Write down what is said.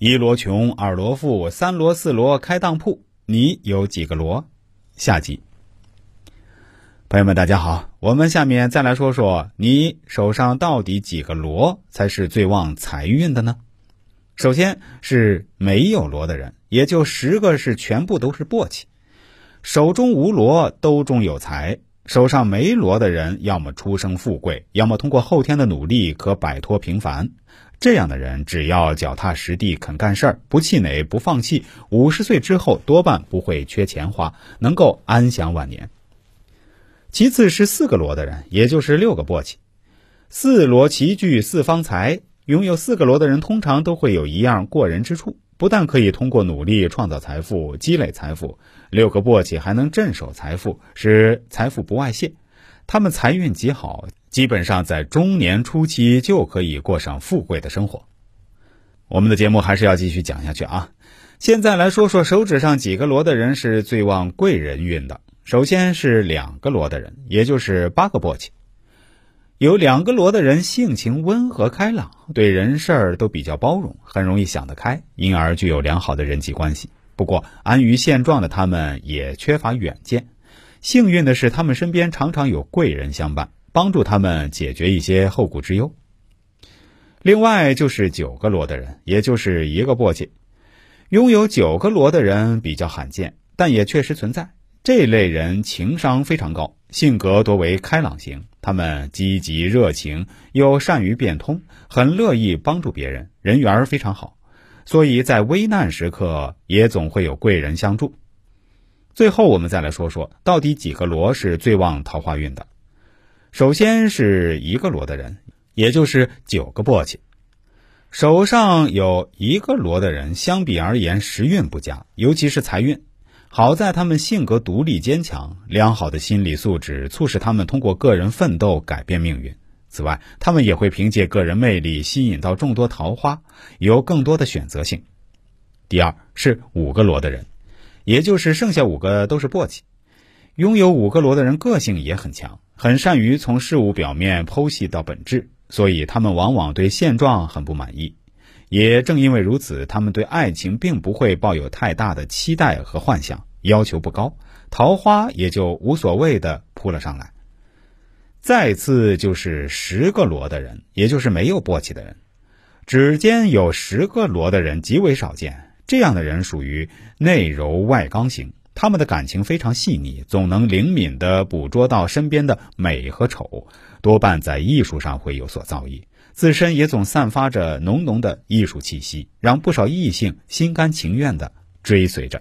一罗穷，二罗富，三罗四罗开当铺，你有几个罗？下集。朋友们，大家好，我们下面再来说说你手上到底几个罗才是最旺财运的呢？首先是没有罗的人，也就十个是全部都是簸箕，手中无罗，兜中有财。手上没罗的人，要么出生富贵，要么通过后天的努力可摆脱平凡。这样的人，只要脚踏实地、肯干事儿、不气馁、不放弃，五十岁之后多半不会缺钱花，能够安享晚年。其次是四个罗的人，也就是六个簸箕，四罗齐聚四方财。拥有四个罗的人，通常都会有一样过人之处。不但可以通过努力创造财富、积累财富，六个簸箕还能镇守财富，使财富不外泄。他们财运极好，基本上在中年初期就可以过上富贵的生活。我们的节目还是要继续讲下去啊！现在来说说手指上几个罗的人是最旺贵人运的。首先是两个罗的人，也就是八个簸箕。有两个罗的人性情温和开朗，对人事儿都比较包容，很容易想得开，因而具有良好的人际关系。不过，安于现状的他们也缺乏远见。幸运的是，他们身边常常有贵人相伴，帮助他们解决一些后顾之忧。另外就是九个罗的人，也就是一个簸箕。拥有九个罗的人比较罕见，但也确实存在。这类人情商非常高，性格多为开朗型。他们积极热情，又善于变通，很乐意帮助别人，人缘非常好，所以在危难时刻也总会有贵人相助。最后，我们再来说说到底几个罗是最旺桃花运的。首先是一个罗的人，也就是九个簸箕，手上有一个罗的人，相比而言时运不佳，尤其是财运。好在他们性格独立坚强，良好的心理素质促使他们通过个人奋斗改变命运。此外，他们也会凭借个人魅力吸引到众多桃花，有更多的选择性。第二是五个罗的人，也就是剩下五个都是簸箕。拥有五个罗的人个性也很强，很善于从事物表面剖析到本质，所以他们往往对现状很不满意。也正因为如此，他们对爱情并不会抱有太大的期待和幻想，要求不高，桃花也就无所谓的扑了上来。再次就是十个罗的人，也就是没有簸箕的人，指尖有十个罗的人极为少见。这样的人属于内柔外刚型，他们的感情非常细腻，总能灵敏的捕捉到身边的美和丑，多半在艺术上会有所造诣。自身也总散发着浓浓的艺术气息，让不少异性心甘情愿的追随着。